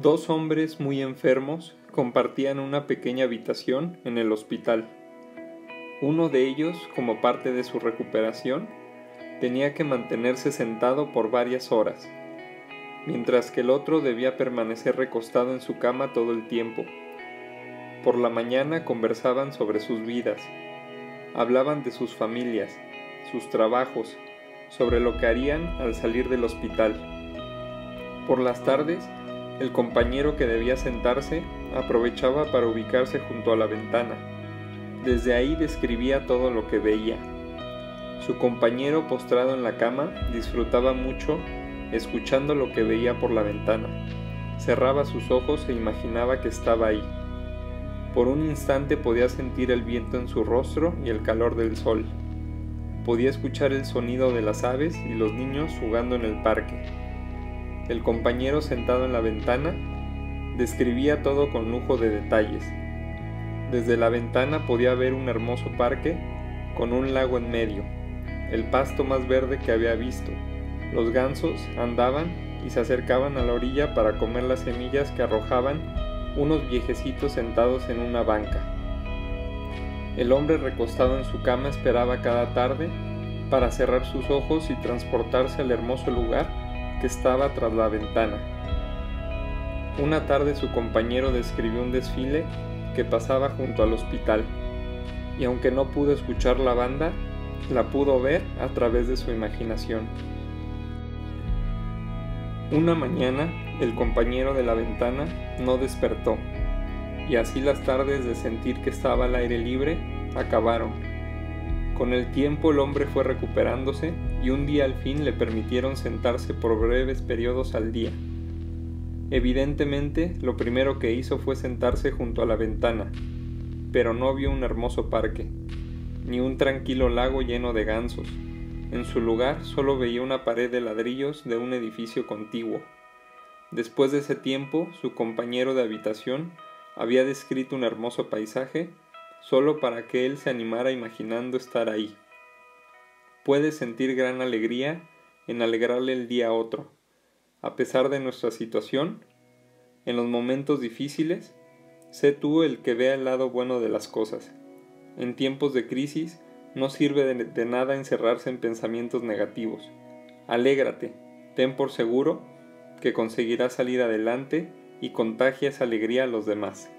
Dos hombres muy enfermos compartían una pequeña habitación en el hospital. Uno de ellos, como parte de su recuperación, tenía que mantenerse sentado por varias horas, mientras que el otro debía permanecer recostado en su cama todo el tiempo. Por la mañana conversaban sobre sus vidas, hablaban de sus familias, sus trabajos, sobre lo que harían al salir del hospital. Por las tardes, el compañero que debía sentarse aprovechaba para ubicarse junto a la ventana. Desde ahí describía todo lo que veía. Su compañero postrado en la cama disfrutaba mucho escuchando lo que veía por la ventana. Cerraba sus ojos e imaginaba que estaba ahí. Por un instante podía sentir el viento en su rostro y el calor del sol. Podía escuchar el sonido de las aves y los niños jugando en el parque. El compañero sentado en la ventana describía todo con lujo de detalles. Desde la ventana podía ver un hermoso parque con un lago en medio, el pasto más verde que había visto. Los gansos andaban y se acercaban a la orilla para comer las semillas que arrojaban unos viejecitos sentados en una banca. El hombre recostado en su cama esperaba cada tarde para cerrar sus ojos y transportarse al hermoso lugar que estaba tras la ventana. Una tarde su compañero describió un desfile que pasaba junto al hospital, y aunque no pudo escuchar la banda, la pudo ver a través de su imaginación. Una mañana, el compañero de la ventana no despertó, y así las tardes de sentir que estaba al aire libre acabaron. Con el tiempo el hombre fue recuperándose y un día al fin le permitieron sentarse por breves periodos al día. Evidentemente, lo primero que hizo fue sentarse junto a la ventana, pero no vio un hermoso parque, ni un tranquilo lago lleno de gansos. En su lugar solo veía una pared de ladrillos de un edificio contiguo. Después de ese tiempo, su compañero de habitación había descrito un hermoso paisaje solo para que él se animara imaginando estar ahí. Puedes sentir gran alegría en alegrarle el día a otro. A pesar de nuestra situación, en los momentos difíciles, sé tú el que vea el lado bueno de las cosas. En tiempos de crisis, no sirve de, de nada encerrarse en pensamientos negativos. Alégrate, ten por seguro que conseguirás salir adelante y contagia esa alegría a los demás.